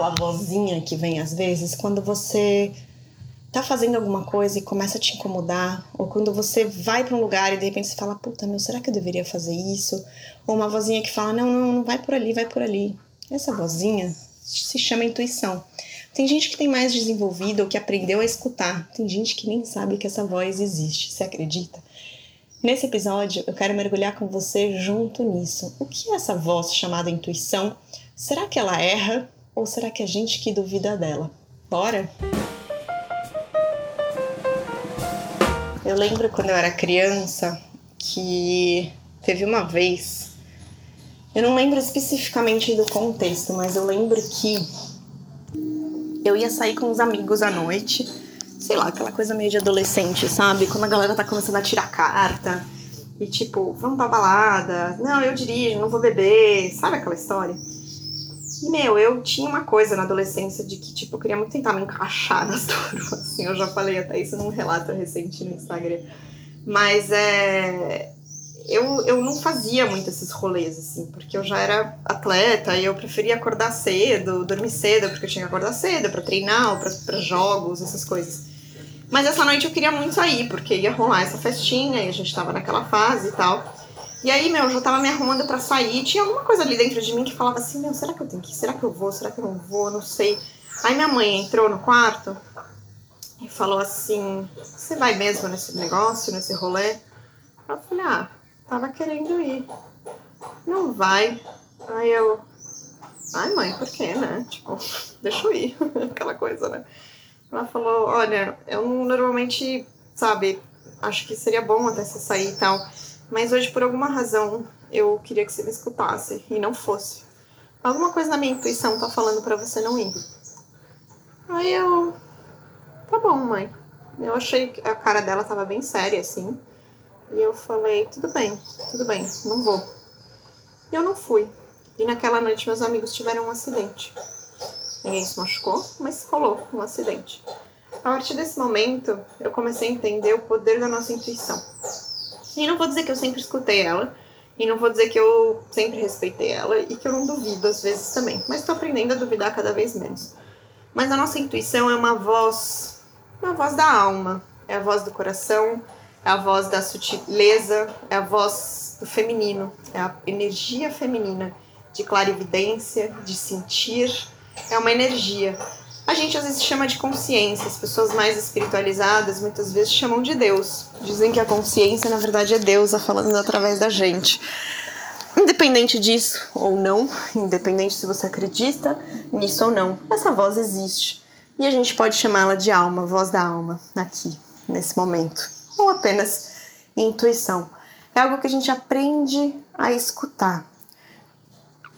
aquela vozinha que vem às vezes quando você tá fazendo alguma coisa e começa a te incomodar, ou quando você vai para um lugar e de repente você fala, puta, meu, será que eu deveria fazer isso? Ou uma vozinha que fala, não, não, não vai por ali, vai por ali. Essa vozinha se chama intuição. Tem gente que tem mais desenvolvido ou que aprendeu a escutar. Tem gente que nem sabe que essa voz existe. Você acredita? Nesse episódio, eu quero mergulhar com você junto nisso. O que é essa voz chamada intuição? Será que ela erra ou será que a gente que duvida dela? Bora? Eu lembro quando eu era criança que teve uma vez, eu não lembro especificamente do contexto, mas eu lembro que eu ia sair com os amigos à noite, sei lá, aquela coisa meio de adolescente, sabe? Quando a galera tá começando a tirar carta e tipo, vamos pra balada, não, eu dirijo, não vou beber, sabe aquela história? E, meu, eu tinha uma coisa na adolescência de que, tipo, eu queria muito tentar me encaixar nas turmas, assim, eu já falei até isso num relato recente no Instagram. Mas é. Eu, eu não fazia muito esses rolês, assim, porque eu já era atleta e eu preferia acordar cedo, dormir cedo, porque eu tinha que acordar cedo para treinar, para jogos, essas coisas. Mas essa noite eu queria muito sair, porque ia rolar essa festinha e a gente tava naquela fase e tal. E aí, meu, eu já tava me arrumando para sair. Tinha alguma coisa ali dentro de mim que falava assim: meu, será que eu tenho que ir? Será que eu vou? Será que eu não vou? Não sei. Aí minha mãe entrou no quarto e falou assim: você vai mesmo nesse negócio, nesse rolê? Eu falei: ah, tava querendo ir. Não vai. Aí eu. Ai, mãe, por quê, né? Tipo, deixa eu ir. Aquela coisa, né? Ela falou: olha, eu normalmente, sabe, acho que seria bom até você sair e tal. Mas hoje, por alguma razão, eu queria que você me escutasse e não fosse. Alguma coisa na minha intuição tá falando para você não ir. Aí eu. Tá bom, mãe. Eu achei que a cara dela tava bem séria, assim. E eu falei: tudo bem, tudo bem, não vou. E eu não fui. E naquela noite, meus amigos tiveram um acidente. Ninguém se machucou, mas rolou um acidente. A partir desse momento, eu comecei a entender o poder da nossa intuição. E não vou dizer que eu sempre escutei ela, e não vou dizer que eu sempre respeitei ela e que eu não duvido às vezes também, mas estou aprendendo a duvidar cada vez menos. Mas a nossa intuição é uma voz, uma voz da alma, é a voz do coração, é a voz da sutileza, é a voz do feminino, é a energia feminina de clarividência, de sentir, é uma energia a gente às vezes chama de consciência. As pessoas mais espiritualizadas muitas vezes chamam de Deus. Dizem que a consciência, na verdade, é Deus falando através da gente. Independente disso ou não, independente se você acredita nisso ou não, essa voz existe. E a gente pode chamá-la de alma, voz da alma, aqui, nesse momento. Ou apenas intuição. É algo que a gente aprende a escutar.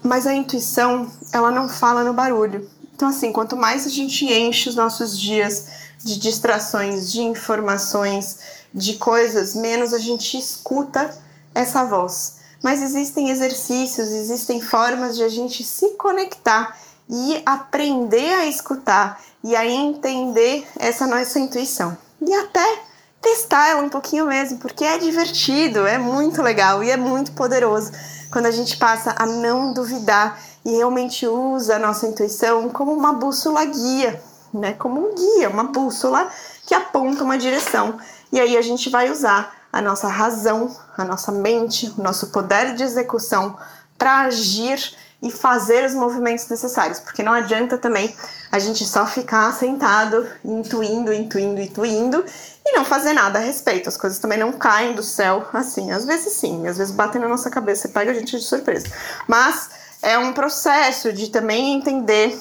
Mas a intuição, ela não fala no barulho. Então, assim, quanto mais a gente enche os nossos dias de distrações, de informações, de coisas, menos a gente escuta essa voz. Mas existem exercícios, existem formas de a gente se conectar e aprender a escutar e a entender essa nossa intuição. E até testar ela um pouquinho mesmo, porque é divertido, é muito legal e é muito poderoso quando a gente passa a não duvidar e realmente usa a nossa intuição como uma bússola guia, né? Como um guia, uma bússola que aponta uma direção. E aí a gente vai usar a nossa razão, a nossa mente, o nosso poder de execução para agir e fazer os movimentos necessários, porque não adianta também a gente só ficar sentado, intuindo, intuindo, intuindo e não fazer nada a respeito. As coisas também não caem do céu assim. Às vezes sim, às vezes batem na nossa cabeça e pega a gente de surpresa. Mas é um processo de também entender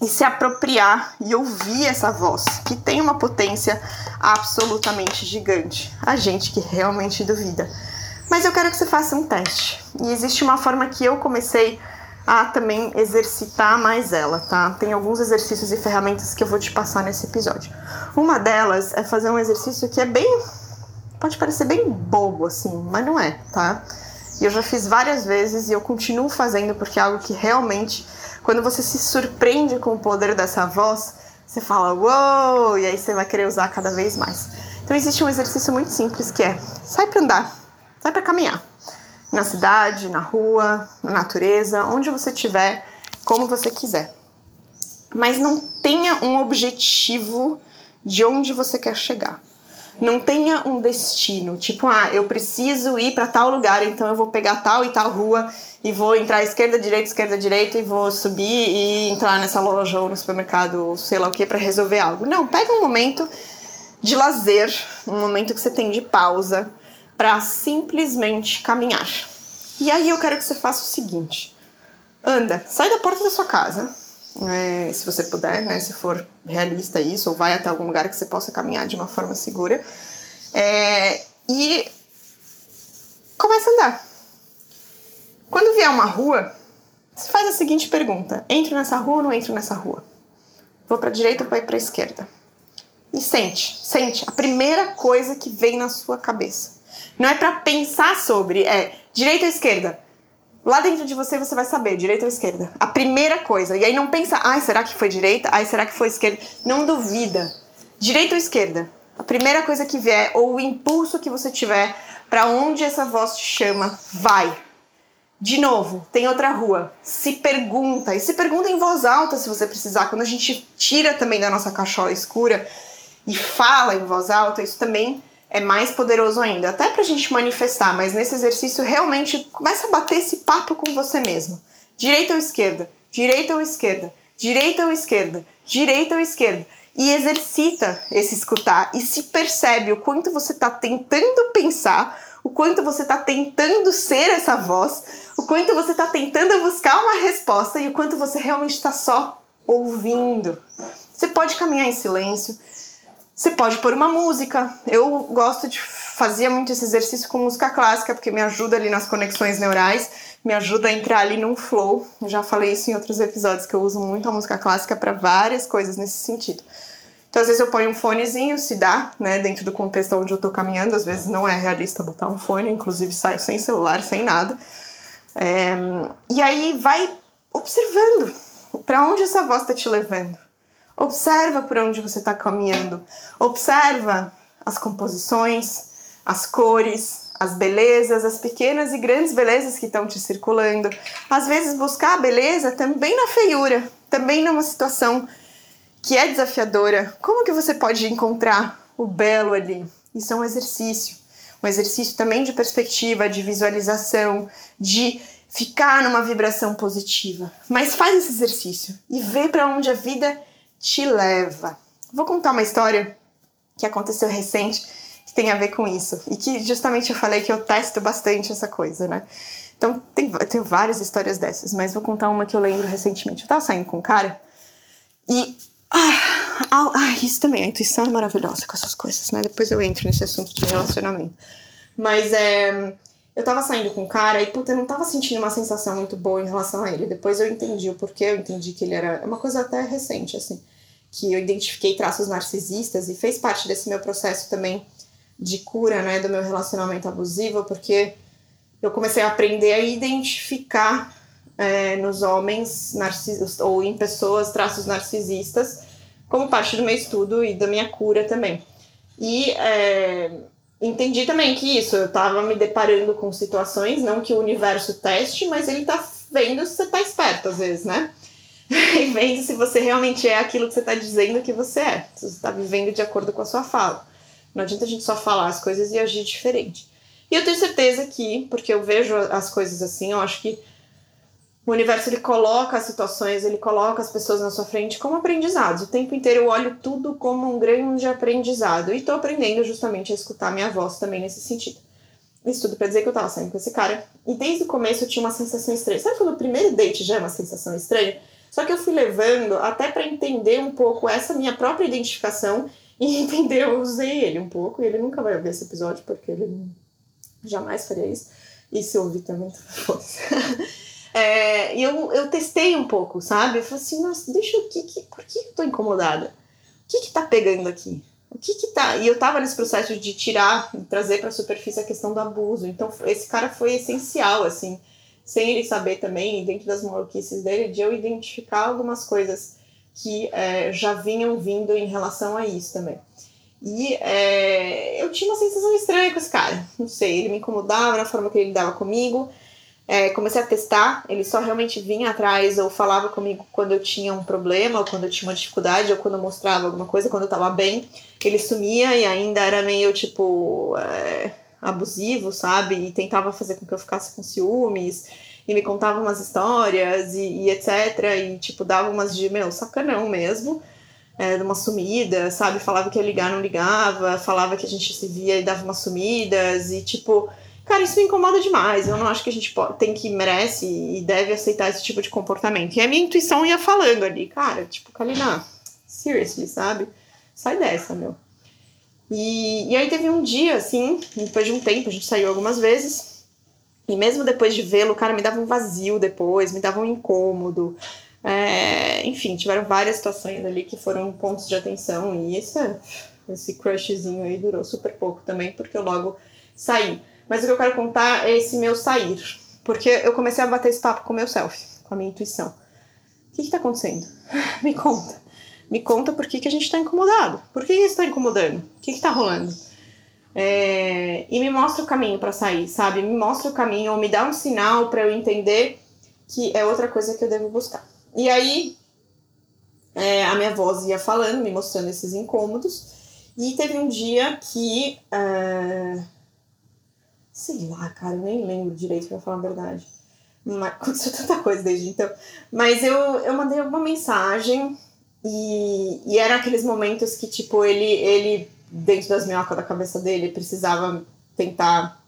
e se apropriar e ouvir essa voz, que tem uma potência absolutamente gigante. A gente que realmente duvida. Mas eu quero que você faça um teste. E existe uma forma que eu comecei a também exercitar mais ela, tá? Tem alguns exercícios e ferramentas que eu vou te passar nesse episódio. Uma delas é fazer um exercício que é bem. pode parecer bem bobo assim, mas não é, tá? E eu já fiz várias vezes e eu continuo fazendo porque é algo que realmente, quando você se surpreende com o poder dessa voz, você fala uou, wow! e aí você vai querer usar cada vez mais. Então existe um exercício muito simples que é sai para andar, sai para caminhar. Na cidade, na rua, na natureza, onde você estiver, como você quiser. mas não tenha um objetivo de onde você quer chegar. Não tenha um destino, tipo, ah, eu preciso ir para tal lugar, então eu vou pegar tal e tal rua e vou entrar esquerda, direita, esquerda, direita e vou subir e entrar nessa loja ou no supermercado, sei lá o que, para resolver algo. Não, pega um momento de lazer, um momento que você tem de pausa para simplesmente caminhar. E aí eu quero que você faça o seguinte: anda, sai da porta da sua casa, é, se você puder, né, se for realista isso, ou vai até algum lugar que você possa caminhar de uma forma segura. É, e começa a andar. Quando vier uma rua, você faz a seguinte pergunta: entro nessa rua ou não entro nessa rua? Vou para a direita ou vou para a esquerda? E sente, sente a primeira coisa que vem na sua cabeça. Não é para pensar sobre, é direita ou esquerda? Lá dentro de você você vai saber, direita ou esquerda. A primeira coisa. E aí não pensa, ai, será que foi direita? Ai, será que foi esquerda? Não duvida. Direita ou esquerda? A primeira coisa que vier, ou o impulso que você tiver, para onde essa voz te chama, vai. De novo, tem outra rua. Se pergunta, e se pergunta em voz alta se você precisar. Quando a gente tira também da nossa cachola escura e fala em voz alta, isso também é mais poderoso ainda, até pra gente manifestar, mas nesse exercício realmente começa a bater esse papo com você mesmo. Direita ou esquerda? Direita ou esquerda? Direita ou esquerda? Direita ou esquerda? E exercita esse escutar e se percebe o quanto você está tentando pensar, o quanto você está tentando ser essa voz, o quanto você está tentando buscar uma resposta e o quanto você realmente está só ouvindo. Você pode caminhar em silêncio, você pode pôr uma música. Eu gosto de fazia muito esse exercício com música clássica porque me ajuda ali nas conexões neurais, me ajuda a entrar ali num flow. Eu já falei isso em outros episódios que eu uso muito a música clássica para várias coisas nesse sentido. Então, às vezes eu ponho um fonezinho, se dá, né, dentro do contexto onde eu tô caminhando. Às vezes não é realista botar um fone, inclusive saio sem celular, sem nada. É... E aí vai observando para onde essa voz está te levando. Observa por onde você está caminhando. Observa as composições, as cores, as belezas, as pequenas e grandes belezas que estão te circulando. Às vezes buscar a beleza também na feiura, também numa situação que é desafiadora. Como que você pode encontrar o belo ali? Isso é um exercício. Um exercício também de perspectiva, de visualização, de ficar numa vibração positiva. Mas faz esse exercício e vê para onde a vida te leva. Vou contar uma história que aconteceu recente que tem a ver com isso e que justamente eu falei que eu testo bastante essa coisa, né? Então tem, tenho várias histórias dessas, mas vou contar uma que eu lembro recentemente. Eu tava saindo com um cara e ah, ah, isso também, a intuição é maravilhosa com essas coisas, né? Depois eu entro nesse assunto de relacionamento. Mas é, eu tava saindo com um cara e, puta, eu não tava sentindo uma sensação muito boa em relação a ele. Depois eu entendi o porquê, eu entendi que ele era. É uma coisa até recente, assim que eu identifiquei traços narcisistas e fez parte desse meu processo também de cura, né, do meu relacionamento abusivo, porque eu comecei a aprender a identificar é, nos homens narcisistas ou em pessoas traços narcisistas como parte do meu estudo e da minha cura também. E é, entendi também que isso, eu estava me deparando com situações, não que o universo teste, mas ele está vendo se você está esperto às vezes, né? e vendo se você realmente é aquilo que você está dizendo que você é. Se você está vivendo de acordo com a sua fala. Não adianta a gente só falar as coisas e agir diferente. E eu tenho certeza que, porque eu vejo as coisas assim, eu acho que o universo ele coloca as situações, ele coloca as pessoas na sua frente como aprendizados. O tempo inteiro eu olho tudo como um grande aprendizado. E estou aprendendo justamente a escutar minha voz também nesse sentido. Isso tudo pra dizer que eu tava saindo com esse cara. E desde o começo eu tinha uma sensação estranha. Sabe quando o primeiro date já é uma sensação estranha? Só que eu fui levando até para entender um pouco essa minha própria identificação e entender, eu usei ele um pouco, e ele nunca vai ouvir esse episódio, porque ele jamais faria isso. E se ouvir também, foda-se. É, eu, eu testei um pouco, sabe? Eu falei assim, nossa, deixa eu. Que, que, por que eu tô incomodada? O que que tá pegando aqui? O que que tá. E eu tava nesse processo de tirar, trazer pra superfície a questão do abuso. Então, esse cara foi essencial, assim sem ele saber também, dentro das maluquices dele, de eu identificar algumas coisas que é, já vinham vindo em relação a isso também. E é, eu tinha uma sensação estranha com esse cara. Não sei, ele me incomodava na forma que ele lidava comigo. É, comecei a testar, ele só realmente vinha atrás ou falava comigo quando eu tinha um problema, ou quando eu tinha uma dificuldade, ou quando eu mostrava alguma coisa, quando eu tava bem, ele sumia e ainda era meio tipo é, abusivo, sabe? E tentava fazer com que eu ficasse com ciúmes, e me contava umas histórias e, e etc. E tipo, dava umas de meu, sacanão mesmo. É, uma sumida, sabe? Falava que ia ligar, não ligava, falava que a gente se via e dava umas sumidas, e tipo, Cara, isso me incomoda demais. Eu não acho que a gente pode, tem que, merece e deve aceitar esse tipo de comportamento. E a minha intuição ia falando ali, cara, tipo, Kalina, seriously, sabe? Sai dessa, meu. E, e aí teve um dia, assim, depois de um tempo, a gente saiu algumas vezes. E mesmo depois de vê-lo, o cara me dava um vazio depois, me dava um incômodo. É, enfim, tiveram várias situações ali que foram pontos de atenção. E esse, esse crushzinho aí durou super pouco também, porque eu logo saí. Mas o que eu quero contar é esse meu sair. Porque eu comecei a bater esse papo com o meu self, com a minha intuição. O que está acontecendo? Me conta. Me conta por que, que a gente está incomodado. Por que isso está incomodando? O que está rolando? É... E me mostra o caminho para sair, sabe? Me mostra o caminho, ou me dá um sinal para eu entender que é outra coisa que eu devo buscar. E aí, é, a minha voz ia falando, me mostrando esses incômodos. E teve um dia que. Uh Sei lá, cara, eu nem lembro direito pra falar a verdade. Mas, aconteceu tanta coisa desde então. Mas eu, eu mandei uma mensagem e, e eram aqueles momentos que, tipo, ele, ele, dentro das minhocas da cabeça dele, precisava tentar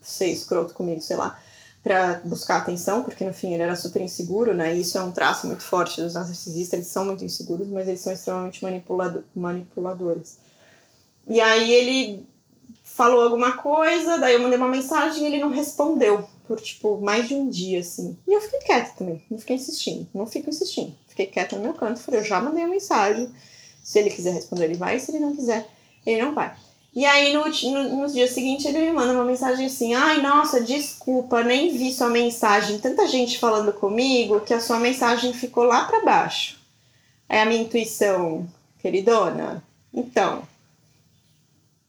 ser escroto comigo, sei lá, para buscar atenção, porque no fim ele era super inseguro, né? E isso é um traço muito forte dos narcisistas, eles são muito inseguros, mas eles são extremamente manipulado manipuladores. E aí ele falou alguma coisa, daí eu mandei uma mensagem e ele não respondeu por, tipo, mais de um dia, assim. E eu fiquei quieta também, não fiquei insistindo, não fico insistindo. Fiquei quieta no meu canto, falei, eu já mandei a mensagem, se ele quiser responder ele vai, se ele não quiser, ele não vai. E aí no, no, no dia seguinte ele me manda uma mensagem assim, ai, nossa, desculpa, nem vi sua mensagem, tanta gente falando comigo que a sua mensagem ficou lá para baixo. É a minha intuição, queridona. Então,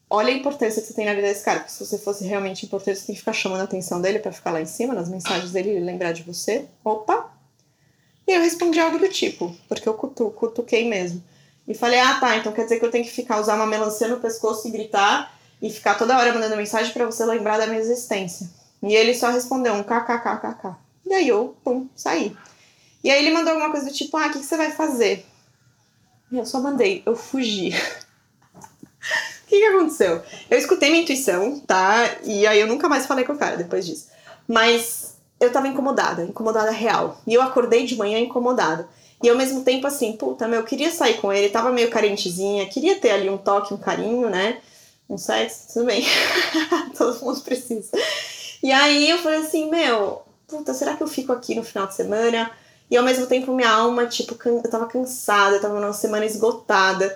olha a importância que você tem na vida desse cara, porque se você fosse realmente importante, você tem que ficar chamando a atenção dele para ficar lá em cima, nas mensagens dele, lembrar de você. Opa! E eu respondi algo do tipo, porque eu cutu, cutuquei mesmo. E falei, ah tá, então quer dizer que eu tenho que ficar, usar uma melancia no pescoço e gritar e ficar toda hora mandando mensagem para você lembrar da minha existência. E ele só respondeu um kkkk. E aí eu, pum, saí. E aí ele mandou alguma coisa do tipo, ah, o que, que você vai fazer? E eu só mandei, eu fugi. O que, que aconteceu? Eu escutei minha intuição, tá? E aí eu nunca mais falei com o cara depois disso. Mas eu tava incomodada, incomodada real. E eu acordei de manhã incomodada. E ao mesmo tempo, assim, puta, meu, eu queria sair com ele, tava meio carentezinha, queria ter ali um toque, um carinho, né? Um sexo, tudo bem. Todo mundo precisa. E aí eu falei assim, meu, puta, será que eu fico aqui no final de semana? E ao mesmo tempo minha alma, tipo, eu tava cansada, eu tava numa semana esgotada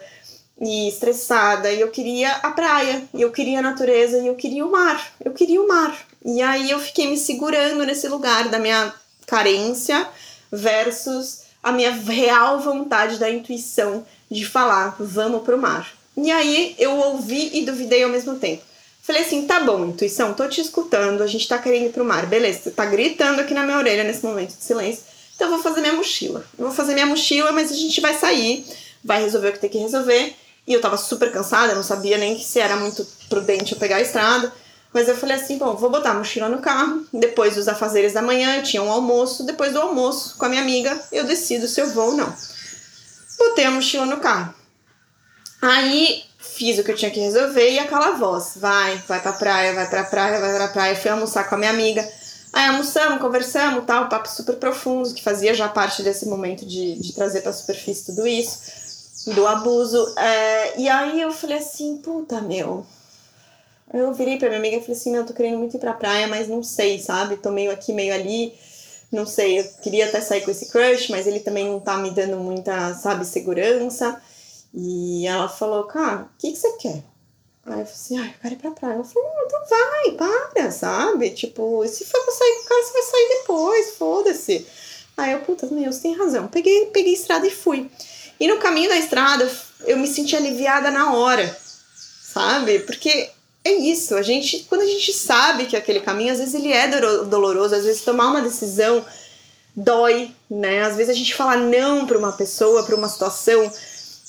e estressada, e eu queria a praia, e eu queria a natureza, e eu queria o mar, eu queria o mar. E aí eu fiquei me segurando nesse lugar da minha carência versus a minha real vontade da intuição de falar, vamos pro mar. E aí eu ouvi e duvidei ao mesmo tempo. Falei assim, tá bom, intuição, tô te escutando, a gente tá querendo ir pro mar, beleza, você tá gritando aqui na minha orelha nesse momento de silêncio, então eu vou fazer minha mochila. Eu vou fazer minha mochila, mas a gente vai sair, vai resolver o que tem que resolver, e eu tava super cansada, não sabia nem se era muito prudente eu pegar a estrada. Mas eu falei assim, bom, vou botar a mochila no carro, depois dos afazeres da manhã, eu tinha um almoço, depois do almoço, com a minha amiga, eu decido se eu vou ou não. Botei a mochila no carro. Aí fiz o que eu tinha que resolver e aquela voz, vai, vai pra praia, vai pra praia, vai pra praia. Fui almoçar com a minha amiga. Aí almoçamos, conversamos, tal, papo super profundo, que fazia já parte desse momento de, de trazer pra superfície tudo isso do abuso. É, e aí eu falei assim, puta, meu. Eu virei pra minha amiga e falei assim, meu, eu tô querendo muito ir pra praia, mas não sei, sabe? Tô meio aqui, meio ali. Não sei, eu queria até sair com esse crush, mas ele também não tá me dando muita, sabe, segurança. E ela falou, cara, o que, que você quer? Aí eu falei assim, ah, eu quero ir pra praia. Ela falou, não, então vai, para, sabe? Tipo, se for pra sair com o cara, você vai sair depois, foda-se. Aí eu, puta, meu, você tem razão. Peguei, peguei estrada e fui. E no caminho da estrada, eu me senti aliviada na hora, sabe? Porque é isso. A gente, quando a gente sabe que aquele caminho, às vezes ele é doloroso, às vezes tomar uma decisão dói, né? Às vezes a gente fala não para uma pessoa, para uma situação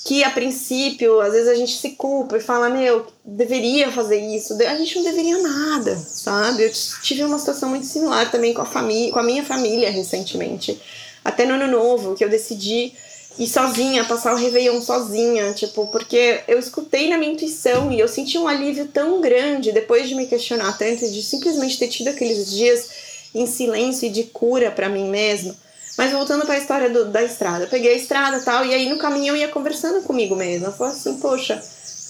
que a princípio, às vezes a gente se culpa e fala, meu, deveria fazer isso. A gente não deveria nada, sabe? Eu tive uma situação muito similar também com a família, com a minha família recentemente. Até no ano novo, que eu decidi ir sozinha, passar o Réveillon sozinha, tipo, porque eu escutei na minha intuição e eu senti um alívio tão grande depois de me questionar tanto, de simplesmente ter tido aqueles dias em silêncio e de cura para mim mesma mas voltando para a história do, da estrada, eu peguei a estrada tal, e aí no caminho eu ia conversando comigo mesma. Eu falei assim, poxa,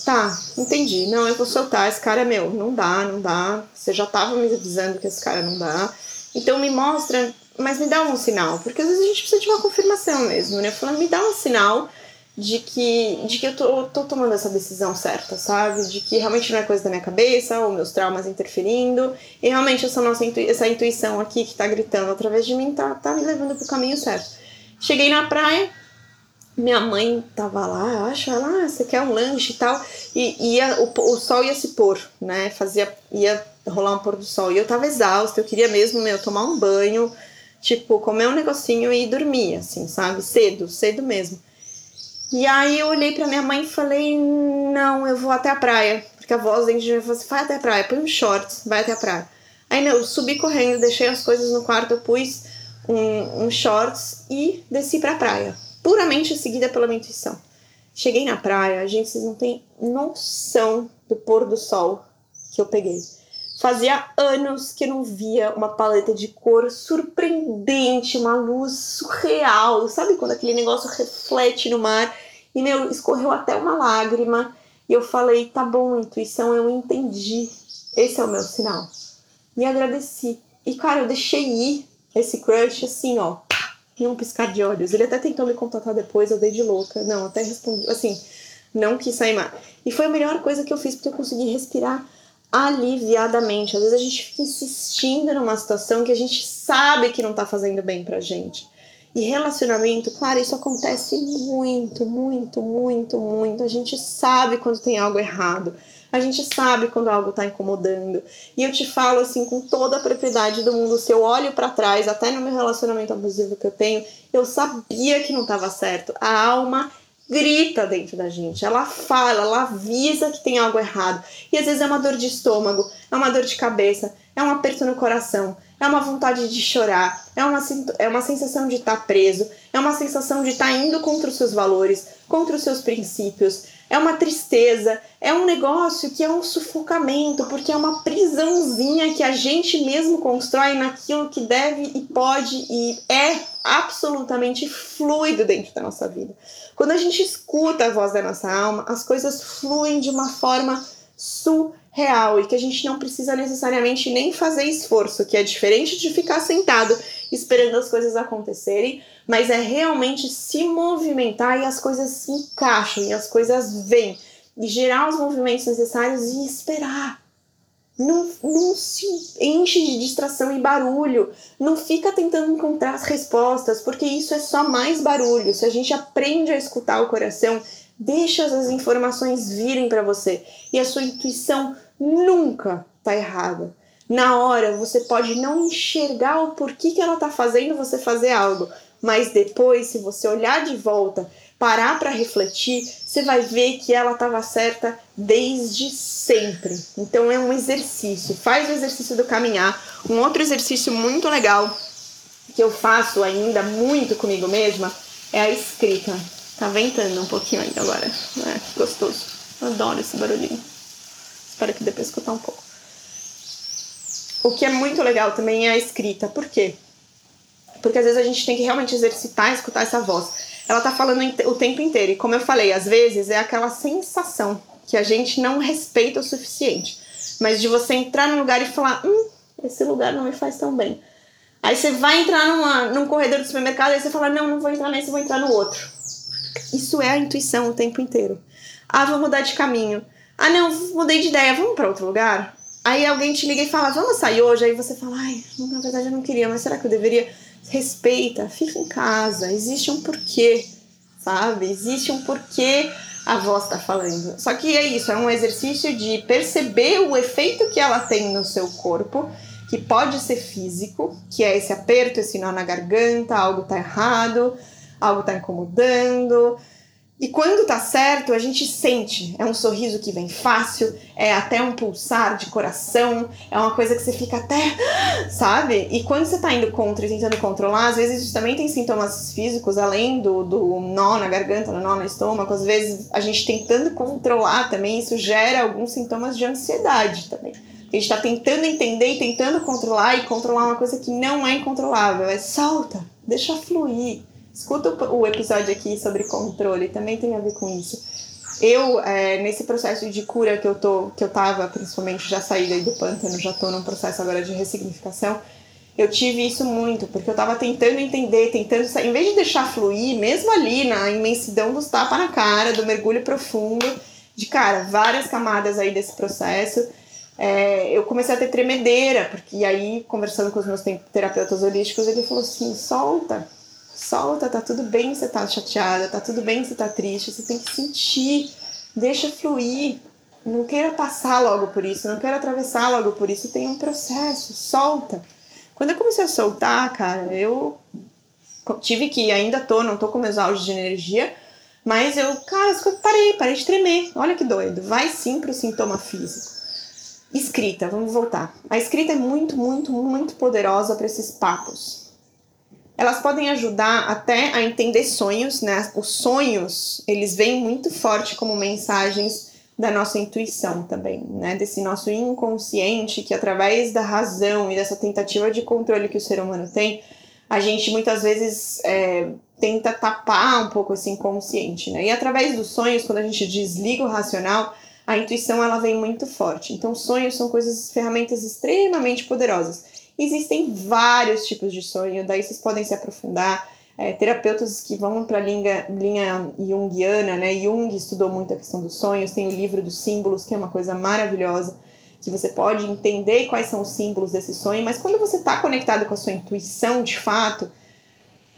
tá, entendi. Não, eu vou soltar, esse cara é meu. Não dá, não dá. Você já tava me avisando que esse cara não dá. Então me mostra, mas me dá um sinal. Porque às vezes a gente precisa de uma confirmação mesmo, né? Falei, me dá um sinal de que, de que eu tô, tô tomando essa decisão certa, sabe? De que realmente não é coisa da minha cabeça, ou meus traumas interferindo, e realmente essa nossa essa intuição aqui que tá gritando através de mim tá, tá me levando pro caminho certo. Cheguei na praia, minha mãe tava lá, acho, ela, ah, você quer um lanche e tal, e ia, o, o sol ia se pôr, né? Fazia, ia rolar um pôr do sol, e eu tava exausta, eu queria mesmo, meu, tomar um banho, tipo, comer um negocinho e dormir, assim, sabe? Cedo, cedo mesmo. E aí eu olhei pra minha mãe e falei, não, eu vou até a praia. Porque a voz dentro de mim falou assim, vai até a praia, põe um shorts, vai até a praia. Aí eu subi correndo, deixei as coisas no quarto, eu pus um, um shorts e desci pra praia. Puramente seguida pela minha intuição. Cheguei na praia, gente, vocês não têm noção do pôr do sol que eu peguei. Fazia anos que não via uma paleta de cor surpreendente, uma luz surreal. Sabe quando aquele negócio reflete no mar? E meu, escorreu até uma lágrima. E eu falei: tá bom, intuição, eu entendi. Esse é o meu sinal. E agradeci. E cara, eu deixei ir esse crush assim, ó, em um piscar de olhos. Ele até tentou me contatar depois, eu dei de louca. Não, até respondi, assim, não quis sair mais. E foi a melhor coisa que eu fiz porque eu consegui respirar aliviadamente. Às vezes a gente fica insistindo numa situação que a gente sabe que não tá fazendo bem pra gente. E relacionamento, claro, isso acontece muito, muito, muito, muito. A gente sabe quando tem algo errado. A gente sabe quando algo tá incomodando. E eu te falo assim com toda a propriedade do mundo, se eu olho para trás, até no meu relacionamento abusivo que eu tenho, eu sabia que não estava certo. A alma grita dentro da gente, ela fala, ela avisa que tem algo errado. E às vezes é uma dor de estômago, é uma dor de cabeça, é um aperto no coração, é uma vontade de chorar, é uma, é uma sensação de estar tá preso, é uma sensação de estar tá indo contra os seus valores, contra os seus princípios, é uma tristeza, é um negócio que é um sufocamento, porque é uma prisãozinha que a gente mesmo constrói naquilo que deve e pode e é absolutamente fluido dentro da nossa vida. Quando a gente escuta a voz da nossa alma, as coisas fluem de uma forma surreal e que a gente não precisa necessariamente nem fazer esforço, que é diferente de ficar sentado esperando as coisas acontecerem, mas é realmente se movimentar e as coisas se encaixam e as coisas vêm e gerar os movimentos necessários e esperar. Não, não se enche de distração e barulho. Não fica tentando encontrar as respostas, porque isso é só mais barulho. Se a gente aprende a escutar o coração, deixa as informações virem para você. E a sua intuição nunca tá errada. Na hora, você pode não enxergar o porquê que ela tá fazendo você fazer algo, mas depois, se você olhar de volta, parar para refletir, você vai ver que ela estava certa desde sempre. Então é um exercício. Faz o exercício do caminhar. Um outro exercício muito legal que eu faço ainda muito comigo mesma é a escrita. Tá ventando um pouquinho ainda agora. É, gostoso. adoro esse barulhinho. Espero que pra escutar um pouco. O que é muito legal também é a escrita. Por quê? Porque às vezes a gente tem que realmente exercitar escutar essa voz. Ela tá falando o tempo inteiro. E como eu falei, às vezes é aquela sensação que a gente não respeita o suficiente. Mas de você entrar num lugar e falar: hum, esse lugar não me faz tão bem. Aí você vai entrar numa, num corredor do supermercado e você fala: não, não vou entrar nesse, vou entrar no outro. Isso é a intuição o tempo inteiro. Ah, vou mudar de caminho. Ah, não, mudei de ideia, vamos para outro lugar? Aí alguém te liga e fala: vamos sair hoje? Aí você fala: ai, na verdade eu não queria, mas será que eu deveria? Respeita, fica em casa, existe um porquê, sabe? Existe um porquê a voz está falando. Só que é isso, é um exercício de perceber o efeito que ela tem no seu corpo, que pode ser físico, que é esse aperto, esse nó na garganta, algo tá errado, algo tá incomodando, e quando tá certo, a gente sente. É um sorriso que vem fácil, é até um pulsar de coração, é uma coisa que você fica até, sabe? E quando você tá indo contra e tentando controlar, às vezes isso também tem sintomas físicos, além do, do nó na garganta, no nó no estômago. Às vezes a gente tentando controlar também, isso gera alguns sintomas de ansiedade também. A gente tá tentando entender e tentando controlar e controlar uma coisa que não é incontrolável. É solta, deixa fluir Escuta o episódio aqui sobre controle, também tem a ver com isso. Eu, é, nesse processo de cura que eu tô, que eu tava, principalmente já saí daí do pântano, já tô num processo agora de ressignificação, eu tive isso muito, porque eu tava tentando entender, tentando sair, em vez de deixar fluir, mesmo ali na imensidão dos tapas na cara, do mergulho profundo, de cara, várias camadas aí desse processo, é, eu comecei a ter tremedeira, porque aí, conversando com os meus terapeutas holísticos, ele falou assim: solta, solta, tá tudo bem você tá chateada, tá tudo bem você tá triste, você tem que sentir, deixa fluir. Não queira passar logo por isso, não queira atravessar logo por isso, tem um processo, solta. Quando eu comecei a soltar, cara, eu tive que, ainda tô, não tô com meus auges de energia, mas eu, cara, parei, parei de tremer. Olha que doido. Vai sim pro sintoma físico. Escrita, vamos voltar. A escrita é muito, muito, muito poderosa para esses papos elas podem ajudar até a entender sonhos, né? Os sonhos, eles vêm muito forte como mensagens da nossa intuição também, né? Desse nosso inconsciente que através da razão e dessa tentativa de controle que o ser humano tem, a gente muitas vezes é, tenta tapar um pouco esse inconsciente, né? E através dos sonhos, quando a gente desliga o racional, a intuição ela vem muito forte. Então, sonhos são coisas, ferramentas extremamente poderosas. Existem vários tipos de sonho, daí vocês podem se aprofundar. É, terapeutas que vão para a linha, linha junguiana, né? Jung estudou muito a questão dos sonhos, tem o livro dos símbolos, que é uma coisa maravilhosa, que você pode entender quais são os símbolos desse sonho, mas quando você está conectado com a sua intuição de fato,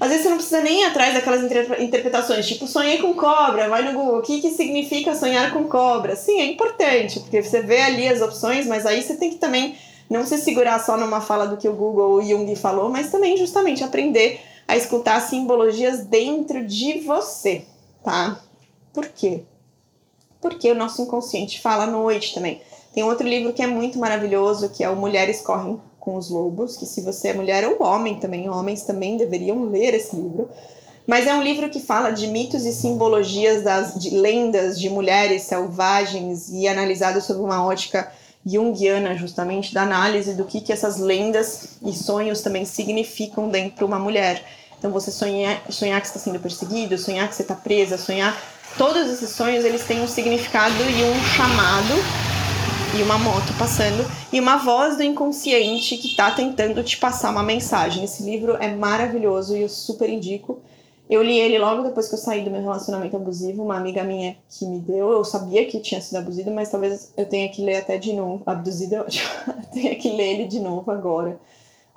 às vezes você não precisa nem ir atrás daquelas interpretações, tipo, sonhei com cobra, vai no Google, o que, que significa sonhar com cobra? Sim, é importante, porque você vê ali as opções, mas aí você tem que também não se segurar só numa fala do que o Google ou Jung falou, mas também justamente aprender a escutar simbologias dentro de você, tá? Por quê? Porque o nosso inconsciente fala à noite também. Tem outro livro que é muito maravilhoso, que é o Mulheres Correm com os Lobos, que se você é mulher ou homem também, homens também deveriam ler esse livro. Mas é um livro que fala de mitos e simbologias das de lendas de mulheres selvagens e analisado sob uma ótica junguiana, justamente, da análise do que, que essas lendas e sonhos também significam dentro de uma mulher. Então, você sonhar, sonhar que está sendo perseguido, sonhar que você está presa, sonhar. Todos esses sonhos eles têm um significado e um chamado e uma moto passando e uma voz do inconsciente que está tentando te passar uma mensagem. Esse livro é maravilhoso e eu super indico. Eu li ele logo depois que eu saí do meu relacionamento abusivo. Uma amiga minha que me deu, eu sabia que tinha sido abusida, mas talvez eu tenha que ler até de novo. Abduzida, eu tenha que ler ele de novo agora,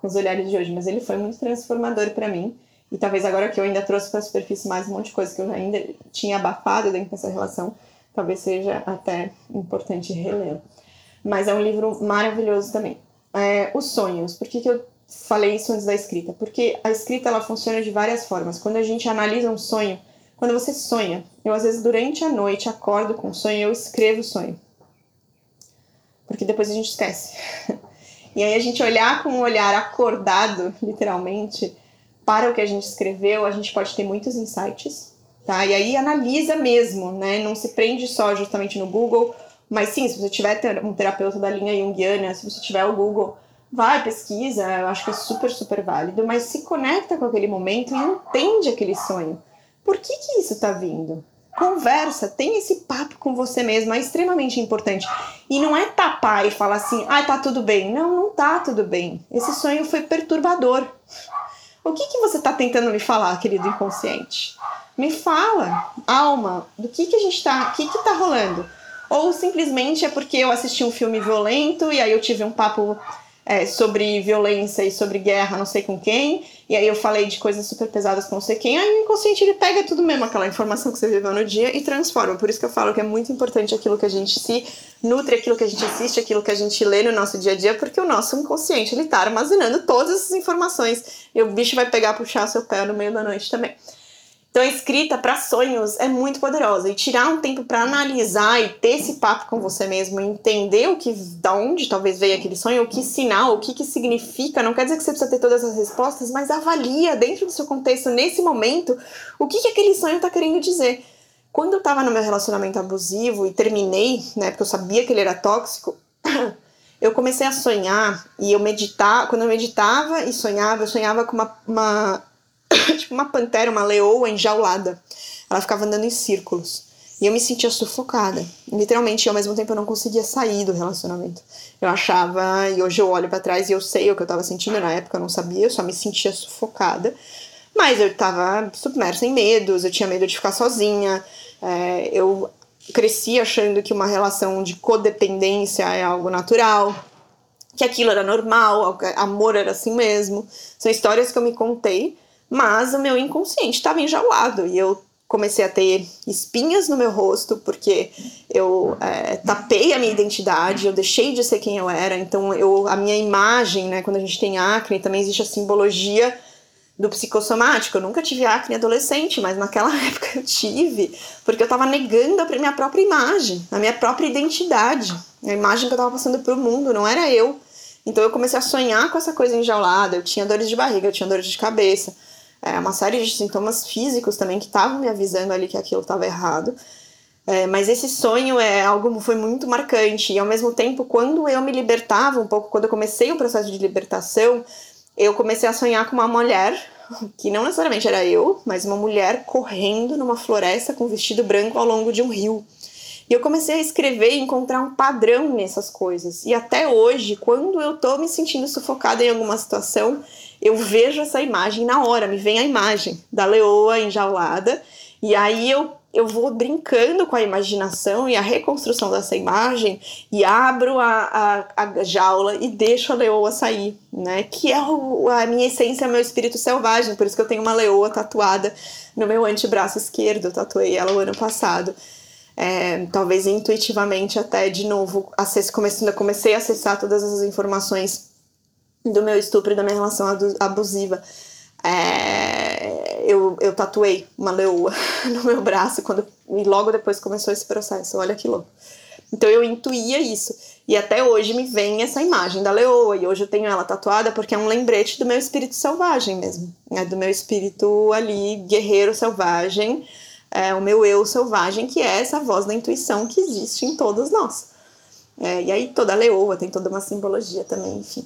com os olhares de hoje. Mas ele foi muito transformador para mim. E talvez agora que eu ainda trouxe para a superfície mais um monte de coisa que eu ainda tinha abafado dentro dessa relação, talvez seja até importante relê-lo. Mas é um livro maravilhoso também. É, os sonhos. Por que, que eu falei isso antes da escrita, porque a escrita ela funciona de várias formas. Quando a gente analisa um sonho, quando você sonha, eu às vezes durante a noite acordo com um sonho eu escrevo o sonho. Porque depois a gente esquece. E aí a gente olhar com um olhar acordado, literalmente, para o que a gente escreveu, a gente pode ter muitos insights, tá? E aí analisa mesmo, né? Não se prende só justamente no Google, mas sim, se você tiver um terapeuta da linha junguiana, se você tiver o Google, vai, pesquisa, eu acho que é super, super válido, mas se conecta com aquele momento e entende aquele sonho. Por que, que isso está vindo? Conversa, tem esse papo com você mesmo, é extremamente importante. E não é tapar e falar assim, ah, tá tudo bem. Não, não tá tudo bem. Esse sonho foi perturbador. O que, que você está tentando me falar, querido inconsciente? Me fala, alma, do que, que a gente tá, o que, que tá rolando? Ou simplesmente é porque eu assisti um filme violento e aí eu tive um papo é, sobre violência e sobre guerra, não sei com quem, e aí eu falei de coisas super pesadas com não sei quem, aí o inconsciente ele pega tudo mesmo, aquela informação que você viveu no dia e transforma. Por isso que eu falo que é muito importante aquilo que a gente se nutre, aquilo que a gente assiste, aquilo que a gente lê no nosso dia a dia, porque o nosso inconsciente ele tá armazenando todas essas informações e o bicho vai pegar, puxar seu pé no meio da noite também. Então a escrita para sonhos é muito poderosa e tirar um tempo para analisar e ter esse papo com você mesmo, entender o que, da onde talvez veio aquele sonho, o que sinal, o que que significa. Não quer dizer que você precisa ter todas as respostas, mas avalia dentro do seu contexto nesse momento o que que aquele sonho está querendo dizer. Quando eu estava no meu relacionamento abusivo e terminei, né, porque eu sabia que ele era tóxico, eu comecei a sonhar e eu meditar. Quando eu meditava e sonhava, eu sonhava com uma, uma tipo uma pantera, uma leoa enjaulada. Ela ficava andando em círculos. E eu me sentia sufocada. Literalmente, e ao mesmo tempo eu não conseguia sair do relacionamento. Eu achava, e hoje eu olho para trás e eu sei o que eu tava sentindo na época, eu não sabia, eu só me sentia sufocada. Mas eu tava submersa em medos, eu tinha medo de ficar sozinha. É, eu cresci achando que uma relação de codependência é algo natural, que aquilo era normal, amor era assim mesmo. São histórias que eu me contei mas o meu inconsciente estava enjaulado e eu comecei a ter espinhas no meu rosto porque eu é, tapei a minha identidade, eu deixei de ser quem eu era, então eu, a minha imagem, né, quando a gente tem acne, também existe a simbologia do psicossomático. Eu nunca tive acne adolescente, mas naquela época eu tive, porque eu estava negando a minha própria imagem, a minha própria identidade, a imagem que eu estava passando para o mundo, não era eu. Então eu comecei a sonhar com essa coisa enjaulada, eu tinha dores de barriga, eu tinha dores de cabeça, é, uma série de sintomas físicos também que estavam me avisando ali que aquilo estava errado. É, mas esse sonho é algo foi muito marcante e ao mesmo tempo quando eu me libertava um pouco, quando eu comecei o processo de libertação, eu comecei a sonhar com uma mulher que não necessariamente era eu, mas uma mulher correndo numa floresta com um vestido branco ao longo de um rio. E eu comecei a escrever e encontrar um padrão nessas coisas. E até hoje, quando eu tô me sentindo sufocada em alguma situação, eu vejo essa imagem na hora, me vem a imagem da leoa enjaulada, e aí eu, eu vou brincando com a imaginação e a reconstrução dessa imagem e abro a, a, a jaula e deixo a leoa sair, né? Que é o, a minha essência, meu espírito selvagem, por isso que eu tenho uma leoa tatuada no meu antebraço esquerdo, eu tatuei ela o ano passado. É, talvez intuitivamente até de novo acesse, comecei, comecei a acessar todas as informações do meu estupro e da minha relação abusiva. É, eu, eu tatuei uma leoa no meu braço quando, e logo depois começou esse processo. Olha que louco. Então eu intuía isso. E até hoje me vem essa imagem da leoa. E hoje eu tenho ela tatuada porque é um lembrete do meu espírito selvagem mesmo. É do meu espírito ali, guerreiro selvagem. É o meu eu selvagem, que é essa voz da intuição que existe em todos nós. É, e aí toda leoa tem toda uma simbologia também, enfim.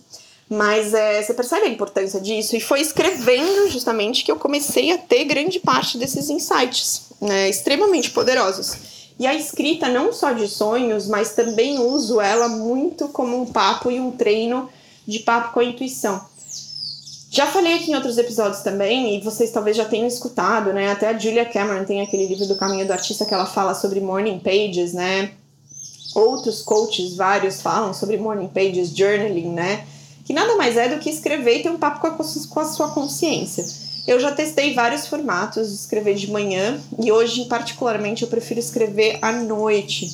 Mas é, você percebe a importância disso? E foi escrevendo justamente que eu comecei a ter grande parte desses insights né, extremamente poderosos. E a escrita, não só de sonhos, mas também uso ela muito como um papo e um treino de papo com a intuição. Já falei aqui em outros episódios também, e vocês talvez já tenham escutado, né? Até a Julia Cameron tem aquele livro do Caminho do Artista que ela fala sobre morning pages, né? Outros coaches, vários, falam sobre morning pages, journaling, né? que nada mais é do que escrever e ter um papo com a, com a sua consciência. Eu já testei vários formatos de escrever de manhã e hoje, particularmente, eu prefiro escrever à noite,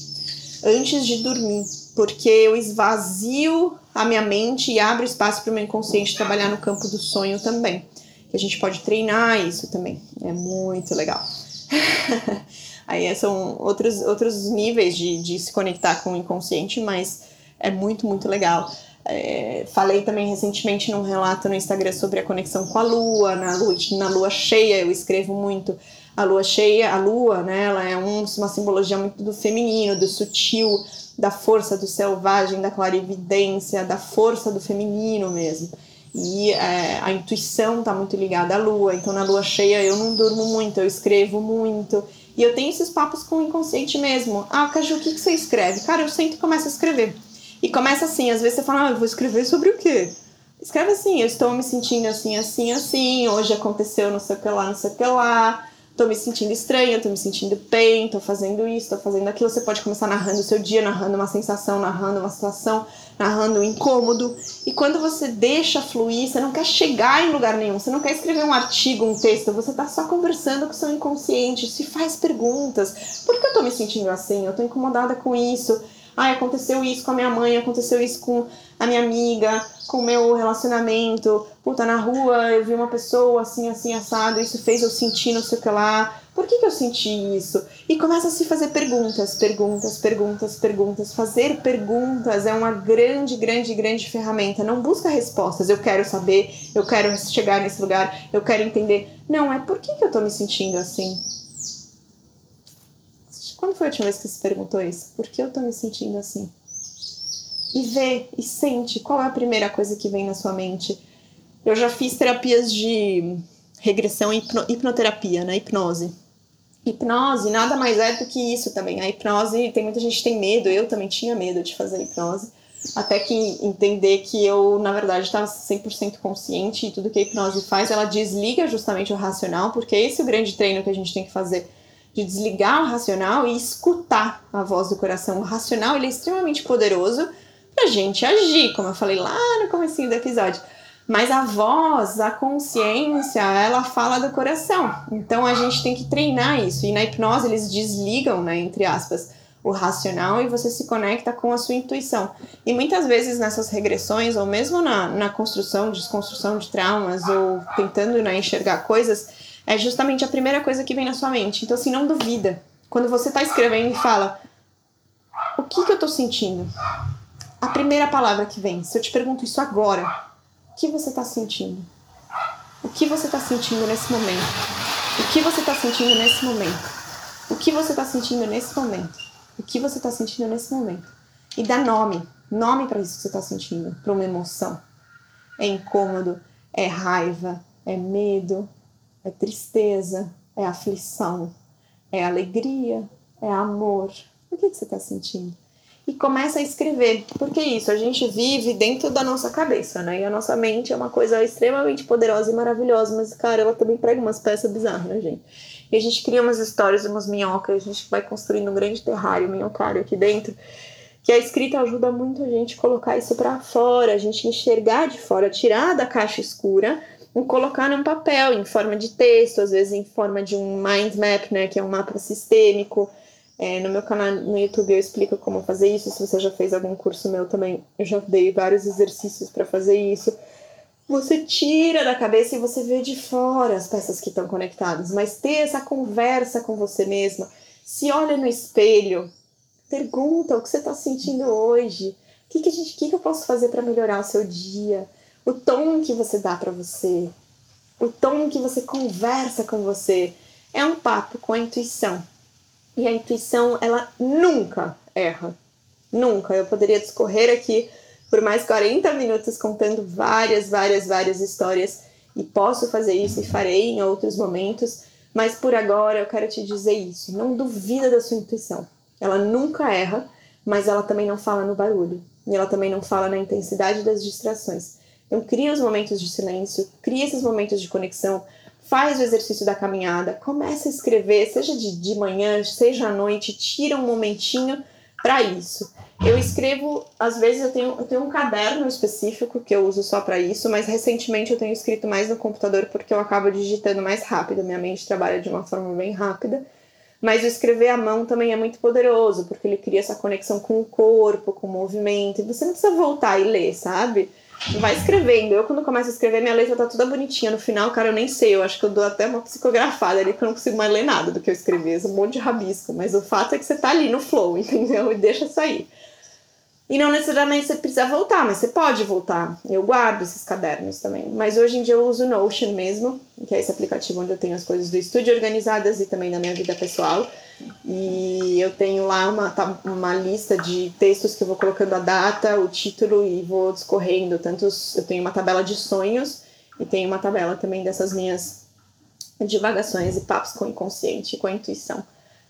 antes de dormir, porque eu esvazio a minha mente e abro espaço para o meu inconsciente trabalhar no campo do sonho também. A gente pode treinar isso também, é muito legal. Aí são outros, outros níveis de, de se conectar com o inconsciente, mas é muito, muito legal. É, falei também recentemente num relato no Instagram sobre a conexão com a lua, na lua, na lua cheia, eu escrevo muito. A lua cheia, a lua, né, ela é um, uma simbologia muito do feminino, do sutil, da força do selvagem, da clarividência, da força do feminino mesmo. E é, a intuição está muito ligada à lua, então na lua cheia eu não durmo muito, eu escrevo muito. E eu tenho esses papos com o inconsciente mesmo. Ah, Caju, o que, que você escreve? Cara, eu sempre começo a escrever. E começa assim, às vezes você fala, ah, eu vou escrever sobre o quê? Escreve assim, eu estou me sentindo assim, assim, assim, hoje aconteceu não sei o que lá, não sei o que lá, tô me sentindo estranha, tô me sentindo bem, tô fazendo isso, tô fazendo aquilo. Você pode começar narrando o seu dia, narrando uma sensação, narrando uma situação, narrando um incômodo. E quando você deixa fluir, você não quer chegar em lugar nenhum, você não quer escrever um artigo, um texto, você tá só conversando com o seu inconsciente, se faz perguntas. Por que eu tô me sentindo assim? Eu tô incomodada com isso. Ai, aconteceu isso com a minha mãe, aconteceu isso com a minha amiga, com o meu relacionamento. Puta, na rua eu vi uma pessoa assim, assim, assado, isso fez eu sentir não sei o que lá. Por que, que eu senti isso? E começa a se fazer perguntas, perguntas, perguntas, perguntas. Fazer perguntas é uma grande, grande, grande ferramenta. Não busca respostas. Eu quero saber, eu quero chegar nesse lugar, eu quero entender. Não, é por que, que eu tô me sentindo assim? Quando foi a última vez que você perguntou isso? Por que eu tô me sentindo assim? E vê e sente qual é a primeira coisa que vem na sua mente. Eu já fiz terapias de regressão e hipno hipnoterapia, né? Hipnose. Hipnose nada mais é do que isso também. A hipnose, tem muita gente que tem medo, eu também tinha medo de fazer hipnose. Até que entender que eu, na verdade, estava 100% consciente e tudo que a hipnose faz, ela desliga justamente o racional, porque esse é o grande treino que a gente tem que fazer de desligar o racional e escutar a voz do coração. O racional ele é extremamente poderoso pra gente agir, como eu falei lá no começo do episódio. Mas a voz, a consciência, ela fala do coração. Então a gente tem que treinar isso. E na hipnose eles desligam, né, entre aspas, o racional e você se conecta com a sua intuição. E muitas vezes nessas regressões, ou mesmo na, na construção, desconstrução de traumas, ou tentando né, enxergar coisas, é justamente a primeira coisa que vem na sua mente. Então, assim, não duvida. Quando você está escrevendo e fala, o que, que eu estou sentindo? A primeira palavra que vem, se eu te pergunto isso agora, o que você está sentindo? O que você está sentindo nesse momento? O que você está sentindo nesse momento? O que você está sentindo nesse momento? O que você está sentindo nesse momento? E dá nome, nome para isso que você está sentindo, para uma emoção. É incômodo, é raiva, é medo, é tristeza, é aflição, é alegria, é amor. O que, que você está sentindo? E começa a escrever. Porque isso, a gente vive dentro da nossa cabeça, né? E a nossa mente é uma coisa extremamente poderosa e maravilhosa, mas, cara, ela também prega umas peças bizarras, né, gente? E a gente cria umas histórias, umas minhocas, a gente vai construindo um grande terrário, minhocário aqui dentro que a escrita ajuda muito a gente colocar isso para fora, a gente enxergar de fora, tirar da caixa escura colocar num papel, em forma de texto, às vezes em forma de um mind map, né, que é um mapa sistêmico. É, no meu canal no YouTube eu explico como fazer isso. Se você já fez algum curso meu também, eu já dei vários exercícios para fazer isso. Você tira da cabeça e você vê de fora as peças que estão conectadas, mas ter essa conversa com você mesma. Se olha no espelho, pergunta o que você está sentindo hoje. O que, que, a gente, que, que eu posso fazer para melhorar o seu dia? o tom que você dá para você, o tom que você conversa com você. É um papo com a intuição. E a intuição, ela nunca erra. Nunca. Eu poderia discorrer aqui por mais 40 minutos contando várias, várias, várias histórias. E posso fazer isso e farei em outros momentos. Mas por agora eu quero te dizer isso. Não duvida da sua intuição. Ela nunca erra, mas ela também não fala no barulho. E ela também não fala na intensidade das distrações. Então, cria os momentos de silêncio, cria esses momentos de conexão, faz o exercício da caminhada, começa a escrever, seja de, de manhã, seja à noite, tira um momentinho para isso. Eu escrevo, às vezes eu tenho, eu tenho um caderno específico que eu uso só para isso, mas recentemente eu tenho escrito mais no computador porque eu acabo digitando mais rápido, minha mente trabalha de uma forma bem rápida. Mas o escrever à mão também é muito poderoso, porque ele cria essa conexão com o corpo, com o movimento, e você não precisa voltar e ler, sabe? Vai escrevendo. Eu, quando começo a escrever, minha letra tá toda bonitinha. No final, cara, eu nem sei. Eu acho que eu dou até uma psicografada ali, porque eu não consigo mais ler nada do que eu escrevi. Um monte de rabisco. Mas o fato é que você tá ali no flow, entendeu? E deixa sair. E não necessariamente você precisa voltar, mas você pode voltar. Eu guardo esses cadernos também. Mas hoje em dia eu uso Notion mesmo, que é esse aplicativo onde eu tenho as coisas do estúdio organizadas e também da minha vida pessoal. E eu tenho lá uma, tá, uma lista de textos que eu vou colocando a data, o título e vou discorrendo. Tanto eu tenho uma tabela de sonhos e tenho uma tabela também dessas minhas divagações e papos com o inconsciente, com a intuição.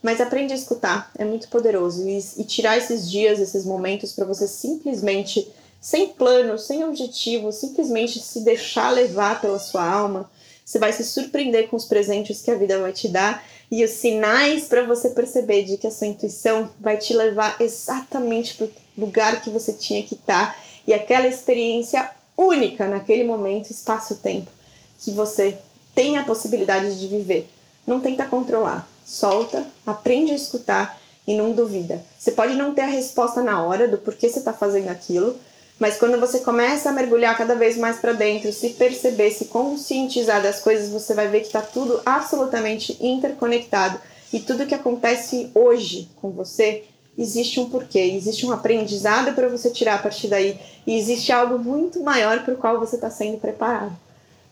Mas aprende a escutar, é muito poderoso. E, e tirar esses dias, esses momentos para você simplesmente, sem plano, sem objetivo, simplesmente se deixar levar pela sua alma, Você vai se surpreender com os presentes que a vida vai te dar e os sinais para você perceber de que a sua intuição vai te levar exatamente para o lugar que você tinha que estar tá, e aquela experiência única naquele momento, espaço-tempo, que você tem a possibilidade de viver. Não tenta controlar, solta, aprende a escutar e não duvida. Você pode não ter a resposta na hora do porquê você está fazendo aquilo, mas quando você começa a mergulhar cada vez mais para dentro, se perceber, se conscientizar das coisas, você vai ver que está tudo absolutamente interconectado. E tudo que acontece hoje com você, existe um porquê, existe um aprendizado para você tirar a partir daí, e existe algo muito maior para o qual você está sendo preparado.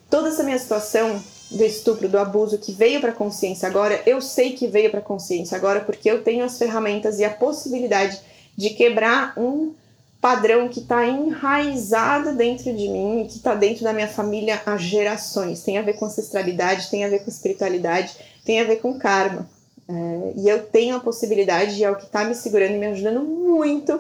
Toda essa minha situação do estupro, do abuso que veio para a consciência agora, eu sei que veio para a consciência agora porque eu tenho as ferramentas e a possibilidade de quebrar um padrão que está enraizado dentro de mim e que está dentro da minha família há gerações. Tem a ver com ancestralidade, tem a ver com espiritualidade, tem a ver com karma. É, e eu tenho a possibilidade, e é o que está me segurando e me ajudando muito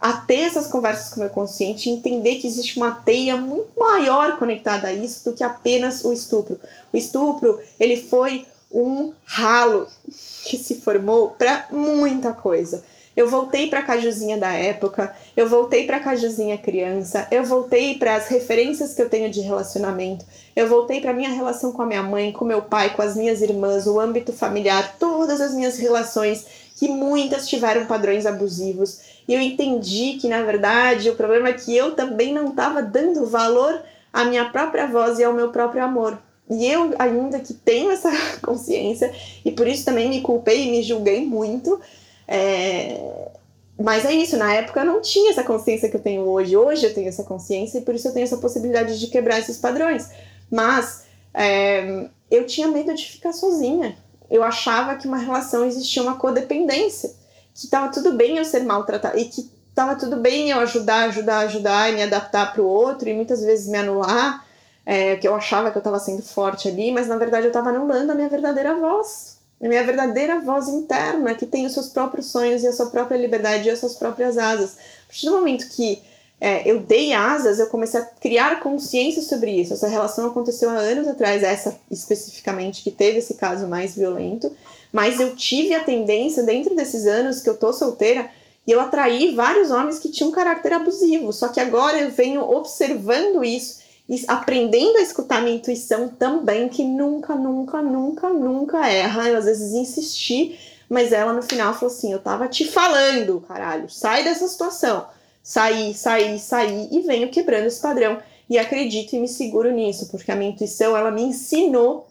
a ter essas conversas com o meu consciente e entender que existe uma teia muito maior conectada a isso do que apenas o estupro. O estupro, ele foi um ralo que se formou para muita coisa. Eu voltei para a Cajuzinha da época, eu voltei para a Cajuzinha criança, eu voltei para as referências que eu tenho de relacionamento, eu voltei para minha relação com a minha mãe, com meu pai, com as minhas irmãs, o âmbito familiar, todas as minhas relações que muitas tiveram padrões abusivos. E eu entendi que, na verdade, o problema é que eu também não estava dando valor à minha própria voz e ao meu próprio amor. E eu, ainda que tenho essa consciência, e por isso também me culpei e me julguei muito, é... mas é isso, na época eu não tinha essa consciência que eu tenho hoje. Hoje eu tenho essa consciência e por isso eu tenho essa possibilidade de quebrar esses padrões. Mas é... eu tinha medo de ficar sozinha eu achava que uma relação existia uma codependência, que estava tudo bem eu ser maltratada e que estava tudo bem eu ajudar, ajudar, ajudar e me adaptar para o outro e muitas vezes me anular, é, que eu achava que eu estava sendo forte ali, mas na verdade eu estava anulando a minha verdadeira voz, a minha verdadeira voz interna, que tem os seus próprios sonhos e a sua própria liberdade e as suas próprias asas. A partir do momento que é, eu dei asas, eu comecei a criar consciência sobre isso. Essa relação aconteceu há anos atrás, essa especificamente que teve esse caso mais violento, mas eu tive a tendência, dentro desses anos que eu tô solteira, e eu atraí vários homens que tinham um caráter abusivo. Só que agora eu venho observando isso e aprendendo a escutar minha intuição também, que nunca, nunca, nunca, nunca erra. Eu às vezes insisti, mas ela no final falou assim: Eu tava te falando, caralho, sai dessa situação sair, sair, sair e venho quebrando esse padrão. E acredito e me seguro nisso, porque a minha intuição ela me ensinou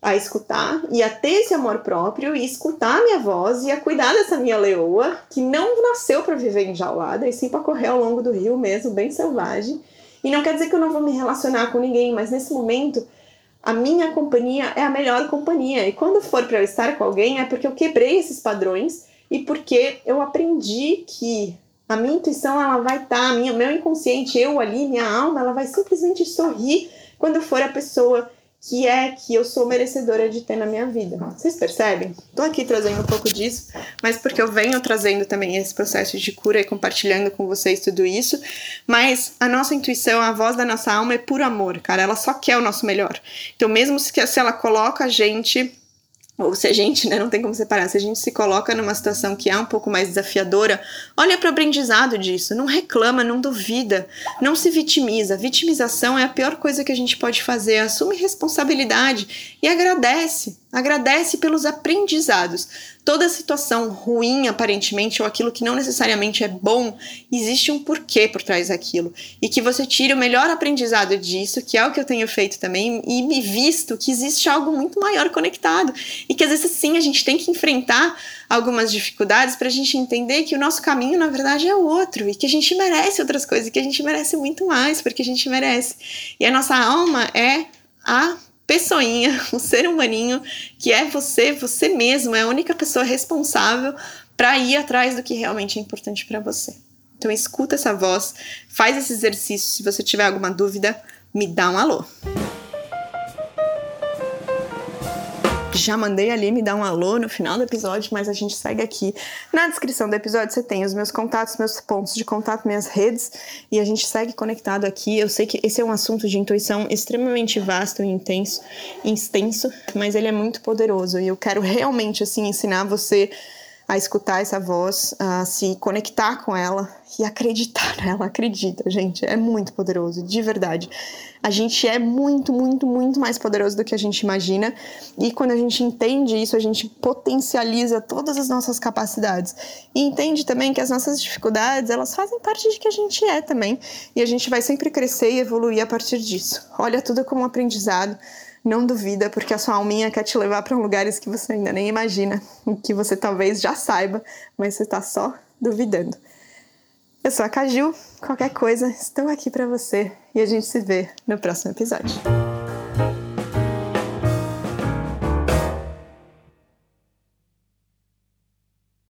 a escutar e a ter esse amor próprio e escutar a minha voz e a cuidar dessa minha leoa que não nasceu para viver enjaulada e sim para correr ao longo do rio mesmo, bem selvagem. E não quer dizer que eu não vou me relacionar com ninguém, mas nesse momento a minha companhia é a melhor companhia. E quando for para eu estar com alguém é porque eu quebrei esses padrões e porque eu aprendi que a minha intuição, ela vai estar, tá, minha, meu inconsciente, eu ali, minha alma, ela vai simplesmente sorrir quando for a pessoa que é que eu sou merecedora de ter na minha vida. Vocês percebem? Tô aqui trazendo um pouco disso, mas porque eu venho trazendo também esse processo de cura e compartilhando com vocês tudo isso. Mas a nossa intuição, a voz da nossa alma é por amor, cara. Ela só quer o nosso melhor. Então, mesmo se ela coloca a gente ou se a gente, né, não tem como separar, se a gente se coloca numa situação que é um pouco mais desafiadora, olha para o aprendizado disso, não reclama, não duvida, não se vitimiza. Vitimização é a pior coisa que a gente pode fazer, assume responsabilidade e agradece, agradece pelos aprendizados toda situação ruim, aparentemente, ou aquilo que não necessariamente é bom, existe um porquê por trás daquilo. E que você tire o melhor aprendizado disso, que é o que eu tenho feito também, e me visto que existe algo muito maior conectado. E que às vezes sim a gente tem que enfrentar algumas dificuldades para a gente entender que o nosso caminho, na verdade, é outro, e que a gente merece outras coisas, e que a gente merece muito mais, porque a gente merece. E a nossa alma é a pessoinha, um ser humaninho que é você, você mesmo, é a única pessoa responsável para ir atrás do que realmente é importante para você. Então escuta essa voz, faz esse exercício. Se você tiver alguma dúvida, me dá um alô. Já mandei ali me dar um alô no final do episódio, mas a gente segue aqui. Na descrição do episódio você tem os meus contatos, meus pontos de contato, minhas redes, e a gente segue conectado aqui. Eu sei que esse é um assunto de intuição extremamente vasto e intenso, extenso, mas ele é muito poderoso e eu quero realmente assim ensinar você a escutar essa voz, a se conectar com ela e acreditar nela. Acredita, gente, é muito poderoso, de verdade. A gente é muito, muito, muito mais poderoso do que a gente imagina e quando a gente entende isso, a gente potencializa todas as nossas capacidades e entende também que as nossas dificuldades elas fazem parte de que a gente é também e a gente vai sempre crescer e evoluir a partir disso. Olha tudo como um aprendizado não duvida, porque a sua alminha quer te levar para lugares que você ainda nem imagina, e que você talvez já saiba, mas você está só duvidando. Eu sou a Caju, qualquer coisa, estou aqui para você e a gente se vê no próximo episódio.